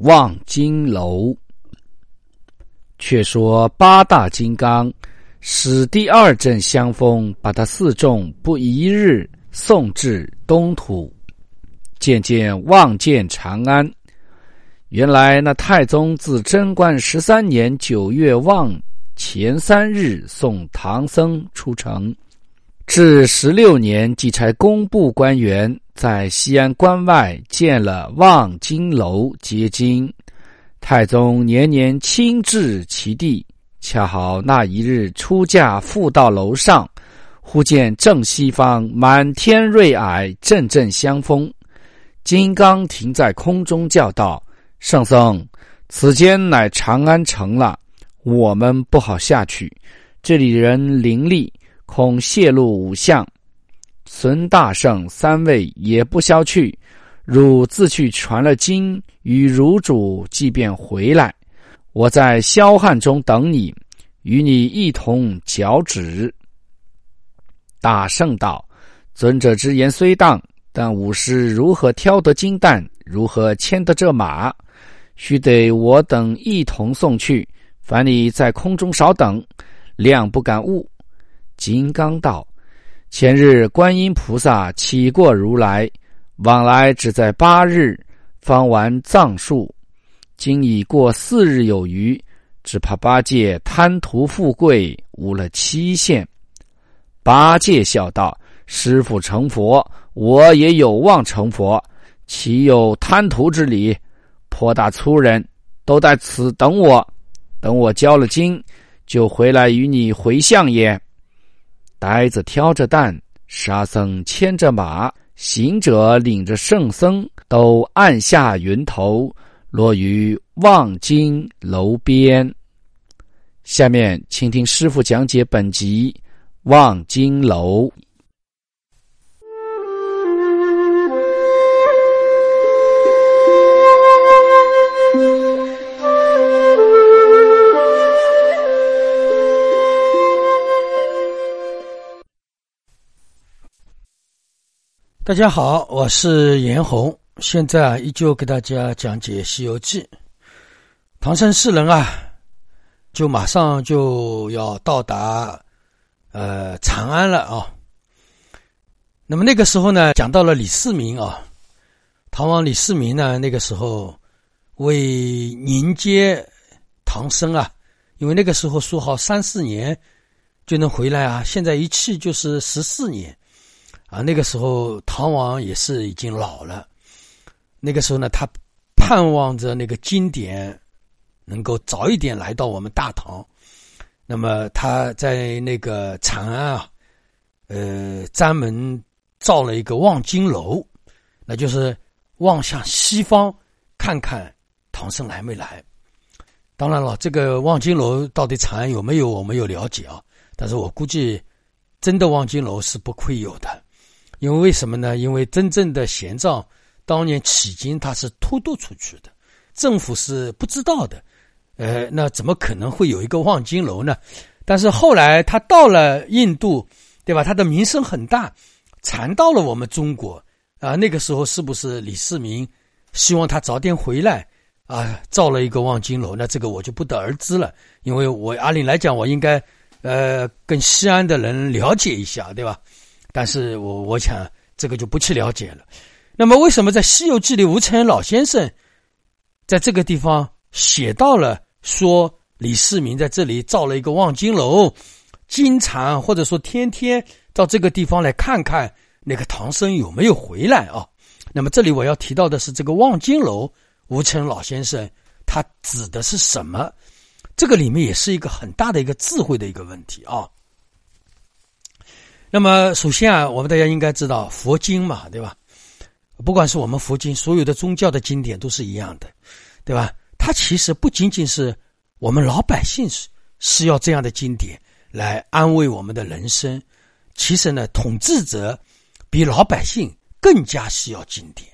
望金楼。却说八大金刚使第二阵香风，把他四众不一日送至东土，渐渐望见长安。原来那太宗自贞观十三年九月望前三日送唐僧出城，至十六年即差工部官员。在西安关外建了望京楼接经，太宗年年亲至其地。恰好那一日出驾复到楼上，忽见正西方满天瑞霭，阵阵香风。金刚停在空中，叫道：“圣僧，此间乃长安城了，我们不好下去。这里人伶俐，恐泄露武相。”孙大圣三位也不消去，汝自去传了经与汝主，即便回来，我在霄汉中等你，与你一同脚趾。大圣道：“尊者之言虽当，但武师如何挑得金蛋，如何牵得这马？须得我等一同送去。凡你在空中少等，谅不敢误。”金刚道。前日观音菩萨起过如来，往来只在八日，方完藏术。今已过四日有余，只怕八戒贪图富贵，误了期限。八戒笑道：“师傅成佛，我也有望成佛，岂有贪图之理？颇大粗人，都在此等我。等我交了经，就回来与你回向也。”呆子挑着担，沙僧牵着马，行者领着圣僧，都按下云头，落于望京楼边。下面，请听师傅讲解本集《望京楼》。大家好，我是严红，现在啊依旧给大家讲解《西游记》。唐僧四人啊，就马上就要到达呃长安了啊。那么那个时候呢，讲到了李世民啊，唐王李世民呢，那个时候为迎接唐僧啊，因为那个时候说好三四年就能回来啊，现在一去就是十四年。啊，那个时候唐王也是已经老了。那个时候呢，他盼望着那个经典能够早一点来到我们大唐。那么他在那个长安啊，呃，专门造了一个望京楼，那就是望向西方看看唐僧来没来。当然了，这个望京楼到底长安有没有，我没有了解啊。但是我估计真的望京楼是不会有的。因为为什么呢？因为真正的玄奘当年取经，他是偷渡出去的，政府是不知道的。呃，那怎么可能会有一个望京楼呢？但是后来他到了印度，对吧？他的名声很大，传到了我们中国啊。那个时候是不是李世民希望他早点回来啊？造了一个望京楼，那这个我就不得而知了。因为我阿里来讲，我应该呃跟西安的人了解一下，对吧？但是我我想这个就不去了解了。那么为什么在《西游记》里，吴承恩老先生在这个地方写到了说李世民在这里造了一个望京楼，经常或者说天天到这个地方来看看那个唐僧有没有回来啊？那么这里我要提到的是这个望京楼，吴承恩老先生他指的是什么？这个里面也是一个很大的一个智慧的一个问题啊。那么，首先啊，我们大家应该知道佛经嘛，对吧？不管是我们佛经，所有的宗教的经典都是一样的。对吧？它其实不仅仅是我们老百姓是是要这样的经典来安慰我们的人生，其实呢，统治者比老百姓更加需要经典。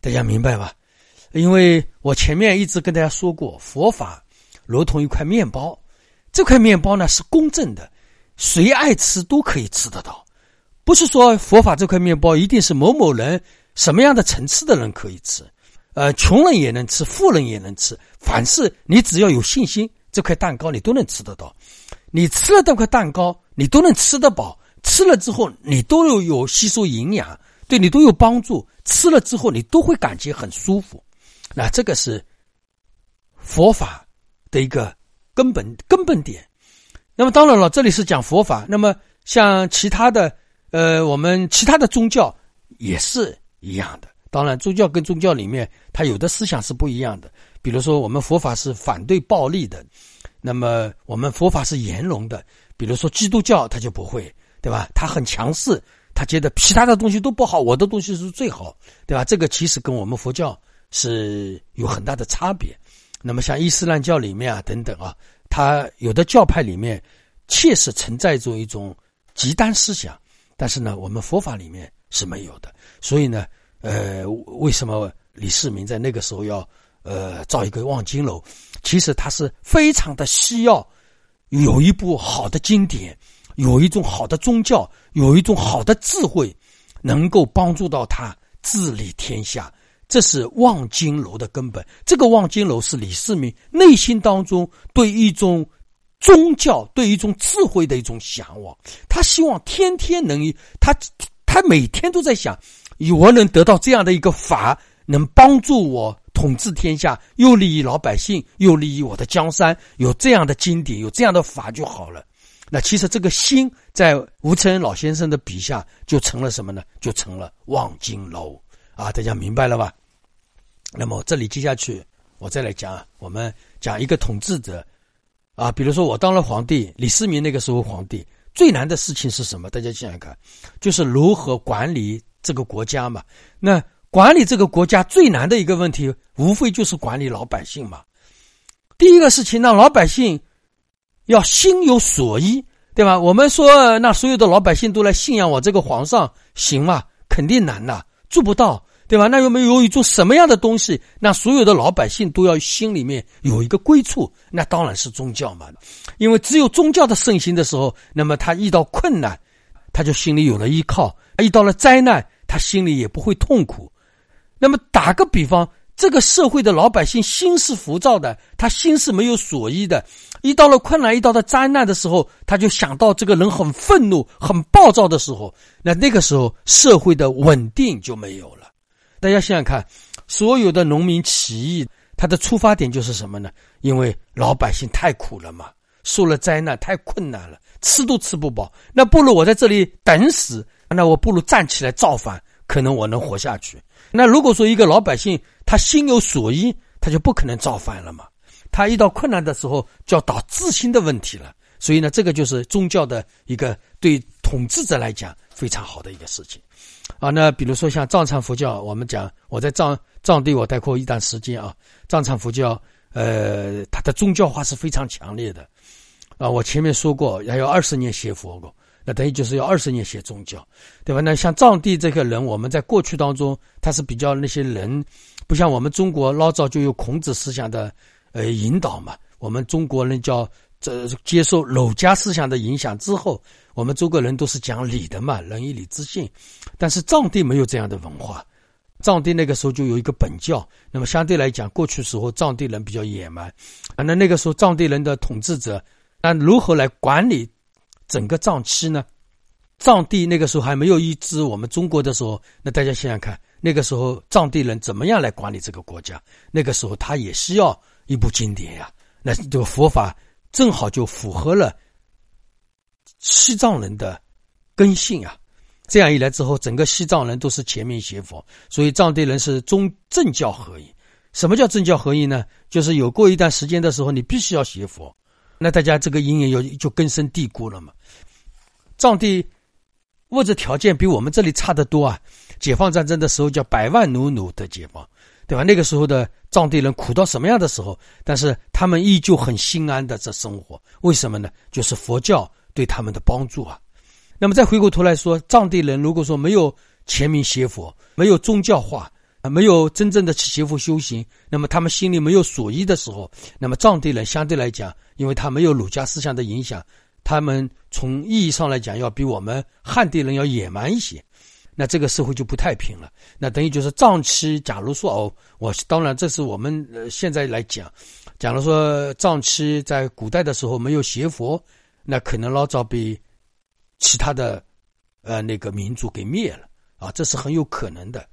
大家明白吧？因为我前面一直跟大家说过，佛法如同一块面包，这块面包呢是公正的，谁爱吃都可以吃得到。不是说佛法这块面包一定是某某人什么样的层次的人可以吃，呃，穷人也能吃，富人也能吃。凡是你只要有信心，这块蛋糕你都能吃得到。你吃了这块蛋糕，你都能吃得饱。吃了之后，你都有有吸收营养，对你都有帮助。吃了之后，你都会感觉很舒服。那这个是佛法的一个根本根本点。那么当然了，这里是讲佛法。那么像其他的，呃，我们其他的宗教也是一样的。当然，宗教跟宗教里面，它有的思想是不一样的。比如说，我们佛法是反对暴力的，那么我们佛法是严容的。比如说，基督教他就不会，对吧？他很强势，他觉得其他的东西都不好，我的东西是最好，对吧？这个其实跟我们佛教。是有很大的差别。那么像伊斯兰教里面啊等等啊，他有的教派里面确实存在着一种极端思想，但是呢，我们佛法里面是没有的。所以呢，呃，为什么李世民在那个时候要呃造一个望京楼？其实他是非常的需要有一部好的经典，有一种好的宗教，有一种好的智慧，能够帮助到他治理天下。这是望京楼的根本。这个望京楼是李世民内心当中对一种宗教、对一种智慧的一种向往。他希望天天能，他他每天都在想，我能得到这样的一个法，能帮助我统治天下，又利益老百姓，又利益我的江山。有这样的经典，有这样的法就好了。那其实这个心在吴承恩老先生的笔下，就成了什么呢？就成了望京楼。啊，大家明白了吧？那么这里接下去，我再来讲，我们讲一个统治者，啊，比如说我当了皇帝，李世民那个时候皇帝最难的事情是什么？大家想想看，就是如何管理这个国家嘛。那管理这个国家最难的一个问题，无非就是管理老百姓嘛。第一个事情，让老百姓要心有所依，对吧？我们说，那所有的老百姓都来信仰我这个皇上，行吗？肯定难呐。做不到，对吧？那有没有一种什么样的东西，那所有的老百姓都要心里面有一个归处？那当然是宗教嘛。因为只有宗教的盛行的时候，那么他遇到困难，他就心里有了依靠；遇到了灾难，他心里也不会痛苦。那么打个比方。这个社会的老百姓心是浮躁的，他心是没有所依的。一到了困难，一到了灾难的时候，他就想到这个人很愤怒、很暴躁的时候，那那个时候社会的稳定就没有了。大家想想看，所有的农民起义，他的出发点就是什么呢？因为老百姓太苦了嘛，受了灾难，太困难了，吃都吃不饱。那不如我在这里等死，那我不如站起来造反，可能我能活下去。那如果说一个老百姓，他心有所依，他就不可能造反了嘛。他遇到困难的时候，就要导自心的问题了。所以呢，这个就是宗教的一个对统治者来讲非常好的一个事情啊。那比如说像藏传佛教，我们讲我在藏藏地我待过一段时间啊，藏传佛教呃，它的宗教化是非常强烈的啊。我前面说过，要有二十年学佛过。那等于就是要二十年学宗教，对吧？那像藏地这个人，我们在过去当中，他是比较那些人，不像我们中国老早就有孔子思想的呃引导嘛。我们中国人叫这接受儒家思想的影响之后，我们中国人都是讲礼的嘛，仁义礼智信。但是藏地没有这样的文化，藏地那个时候就有一个本教，那么相对来讲，过去时候藏地人比较野蛮啊。那那个时候藏地人的统治者，那如何来管理？整个藏区呢，藏地那个时候还没有移植我们中国的时候，那大家想想看，那个时候藏地人怎么样来管理这个国家？那个时候他也需要一部经典呀。那这个佛法正好就符合了西藏人的根性啊。这样一来之后，整个西藏人都是全面学佛，所以藏地人是宗政教合一。什么叫政教合一呢？就是有过一段时间的时候，你必须要学佛。那大家这个因缘有就根深蒂固了嘛？藏地物质条件比我们这里差得多啊！解放战争的时候叫百万奴奴的解放，对吧？那个时候的藏地人苦到什么样的时候，但是他们依旧很心安的在生活。为什么呢？就是佛教对他们的帮助啊。那么再回过头来说，藏地人如果说没有全民学佛，没有宗教化，啊，没有真正的去学佛修行，那么他们心里没有所依的时候，那么藏地人相对来讲，因为他没有儒家思想的影响，他们从意义上来讲，要比我们汉地人要野蛮一些。那这个社会就不太平了。那等于就是藏区，假如说哦，我当然这是我们呃现在来讲，假如说藏区在古代的时候没有邪佛，那可能老早被其他的呃那个民族给灭了啊，这是很有可能的。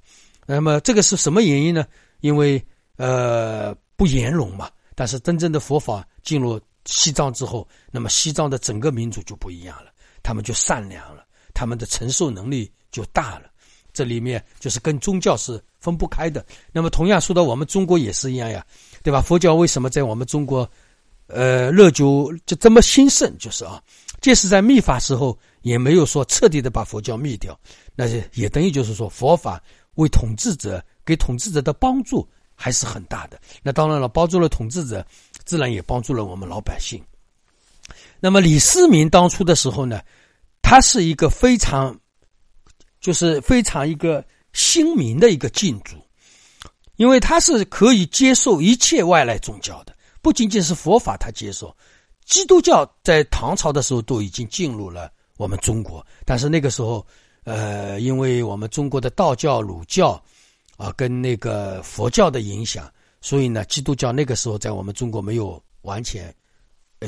那么这个是什么原因呢？因为呃不圆融嘛。但是真正的佛法进入西藏之后，那么西藏的整个民族就不一样了，他们就善良了，他们的承受能力。就大了，这里面就是跟宗教是分不开的。那么同样说到我们中国也是一样呀，对吧？佛教为什么在我们中国，呃，热久就这么兴盛？就是啊，即使在灭法时候，也没有说彻底的把佛教灭掉。那也等于就是说，佛法为统治者给统治者的帮助还是很大的。那当然了，帮助了统治者，自然也帮助了我们老百姓。那么李世民当初的时候呢，他是一个非常。就是非常一个新民的一个禁主，因为他是可以接受一切外来宗教的，不仅仅是佛法他接受，基督教在唐朝的时候都已经进入了我们中国，但是那个时候，呃，因为我们中国的道教、儒教啊，跟那个佛教的影响，所以呢，基督教那个时候在我们中国没有完全，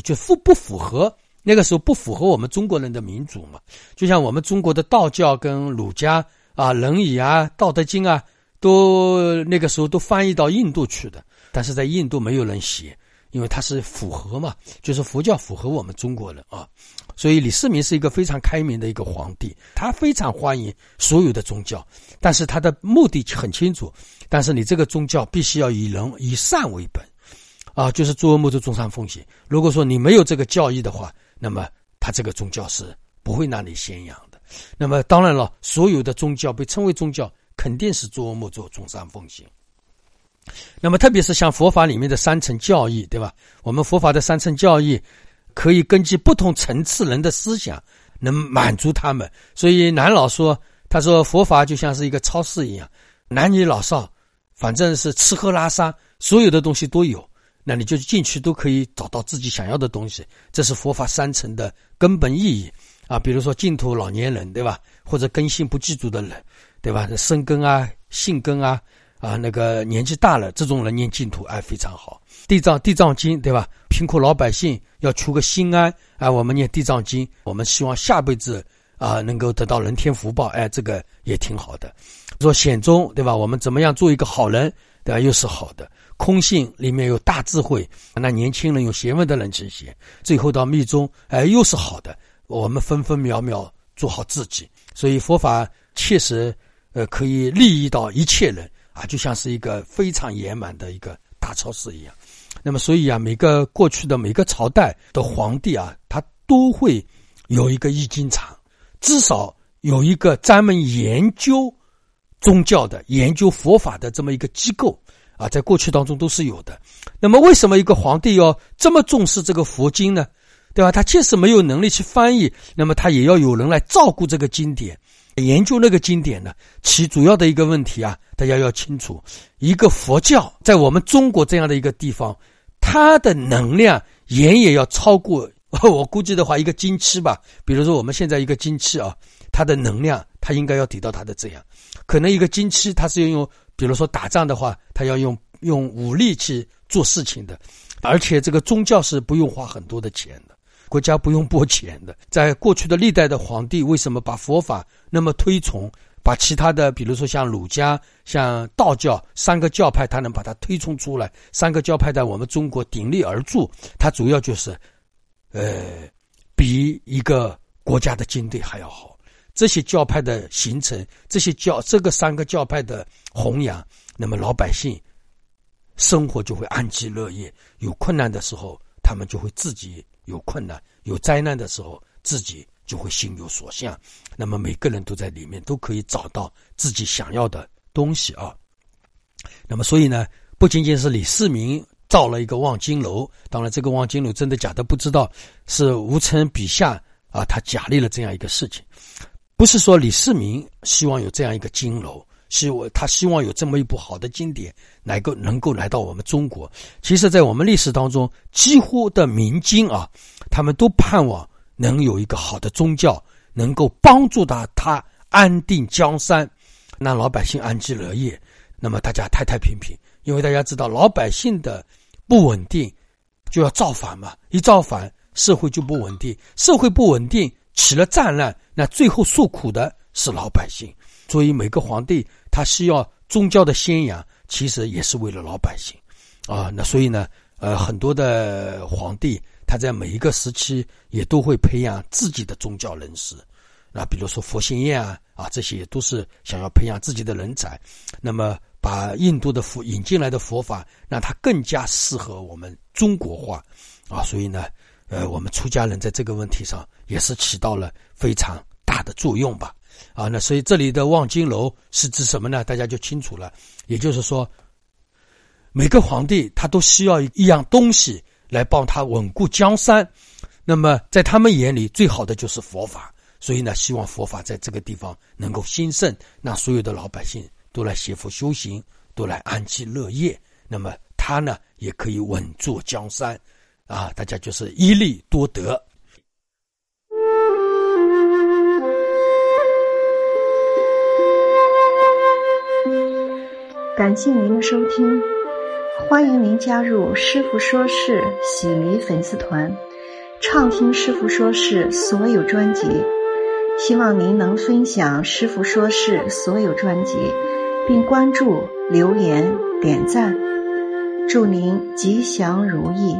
就符不符合。那个时候不符合我们中国人的民主嘛？就像我们中国的道教跟儒家啊，《仁义》啊，《道德经》啊，都那个时候都翻译到印度去的。但是在印度没有人写，因为它是符合嘛，就是佛教符合我们中国人啊。所以李世民是一个非常开明的一个皇帝，他非常欢迎所有的宗教，但是他的目的很清楚。但是你这个宗教必须要以人以善为本，啊，就是诸恶莫作，众善奉行。如果说你没有这个教义的话，那么，他这个宗教是不会让你宣扬的。那么，当然了，所有的宗教被称为宗教，肯定是作恶莫作，众善奉行。那么，特别是像佛法里面的三层教义，对吧？我们佛法的三层教义，可以根据不同层次人的思想，能满足他们。所以，南老说，他说佛法就像是一个超市一样，男女老少，反正是吃喝拉撒，所有的东西都有。那你就进去都可以找到自己想要的东西，这是佛法三层的根本意义啊。比如说净土老年人，对吧？或者根性不具足的人，对吧？生根啊、性根啊，啊，那个年纪大了，这种人念净土哎非常好。地藏地藏经，对吧？贫苦老百姓要求个心安啊，我们念地藏经，我们希望下辈子啊能够得到人天福报，哎，这个也挺好的。说显宗，对吧？我们怎么样做一个好人，对吧？又是好的。空性里面有大智慧，那年轻人有学问的人去写，最后到密宗，哎，又是好的。我们分分秒秒做好自己，所以佛法确实，呃，可以利益到一切人啊，就像是一个非常圆满的一个大超市一样。那么，所以啊，每个过去的每个朝代的皇帝啊，他都会有一个易经场，至少有一个专门研究宗教的、研究佛法的这么一个机构。啊，在过去当中都是有的。那么，为什么一个皇帝要这么重视这个佛经呢？对吧？他即使没有能力去翻译，那么他也要有人来照顾这个经典，研究那个经典呢？其主要的一个问题啊，大家要清楚：一个佛教在我们中国这样的一个地方，它的能量远远要超过 我估计的话，一个经期吧。比如说我们现在一个经期啊，它的能量它应该要抵到它的这样，可能一个经期它是要用。比如说打仗的话，他要用用武力去做事情的，而且这个宗教是不用花很多的钱的，国家不用拨钱的。在过去的历代的皇帝，为什么把佛法那么推崇，把其他的，比如说像儒家、像道教三个教派，他能把它推崇出来？三个教派在我们中国鼎立而著，它主要就是，呃，比一个国家的军队还要好。这些教派的形成，这些教这个三个教派的弘扬，那么老百姓生活就会安居乐业。有困难的时候，他们就会自己有困难；有灾难的时候，自己就会心有所向。那么每个人都在里面都可以找到自己想要的东西啊。那么，所以呢，不仅仅是李世民造了一个望京楼，当然，这个望京楼真的假的不知道，是吴承笔下啊，他假立了这样一个事情，不是说李世民希望有这样一个金楼，希望他希望有这么一部好的经典能够能够来到我们中国。其实，在我们历史当中，几乎的明经啊，他们都盼望能有一个好的宗教，能够帮助到他安定江山，让老百姓安居乐业。那么大家太太平平，因为大家知道老百姓的不稳定，就要造反嘛。一造反，社会就不稳定，社会不稳定，起了战乱，那最后受苦的是老百姓。所以每个皇帝他需要宗教的宣扬，其实也是为了老百姓啊。那所以呢，呃，很多的皇帝他在每一个时期也都会培养自己的宗教人士。那比如说佛心宴啊，啊，这些都是想要培养自己的人才。那么把印度的佛引进来的佛法，让它更加适合我们中国化，啊，所以呢，呃，我们出家人在这个问题上也是起到了非常大的作用吧。啊，那所以这里的望京楼是指什么呢？大家就清楚了。也就是说，每个皇帝他都需要一样东西来帮他稳固江山。那么在他们眼里，最好的就是佛法。所以呢，希望佛法在这个地方能够兴盛，让所有的老百姓都来学佛修行，都来安居乐业。那么他呢，也可以稳坐江山，啊，大家就是一利多得。感谢您的收听，欢迎您加入师傅说事喜迷粉丝团，畅听师傅说事所有专辑。希望您能分享师傅说事所有专辑，并关注、留言、点赞。祝您吉祥如意。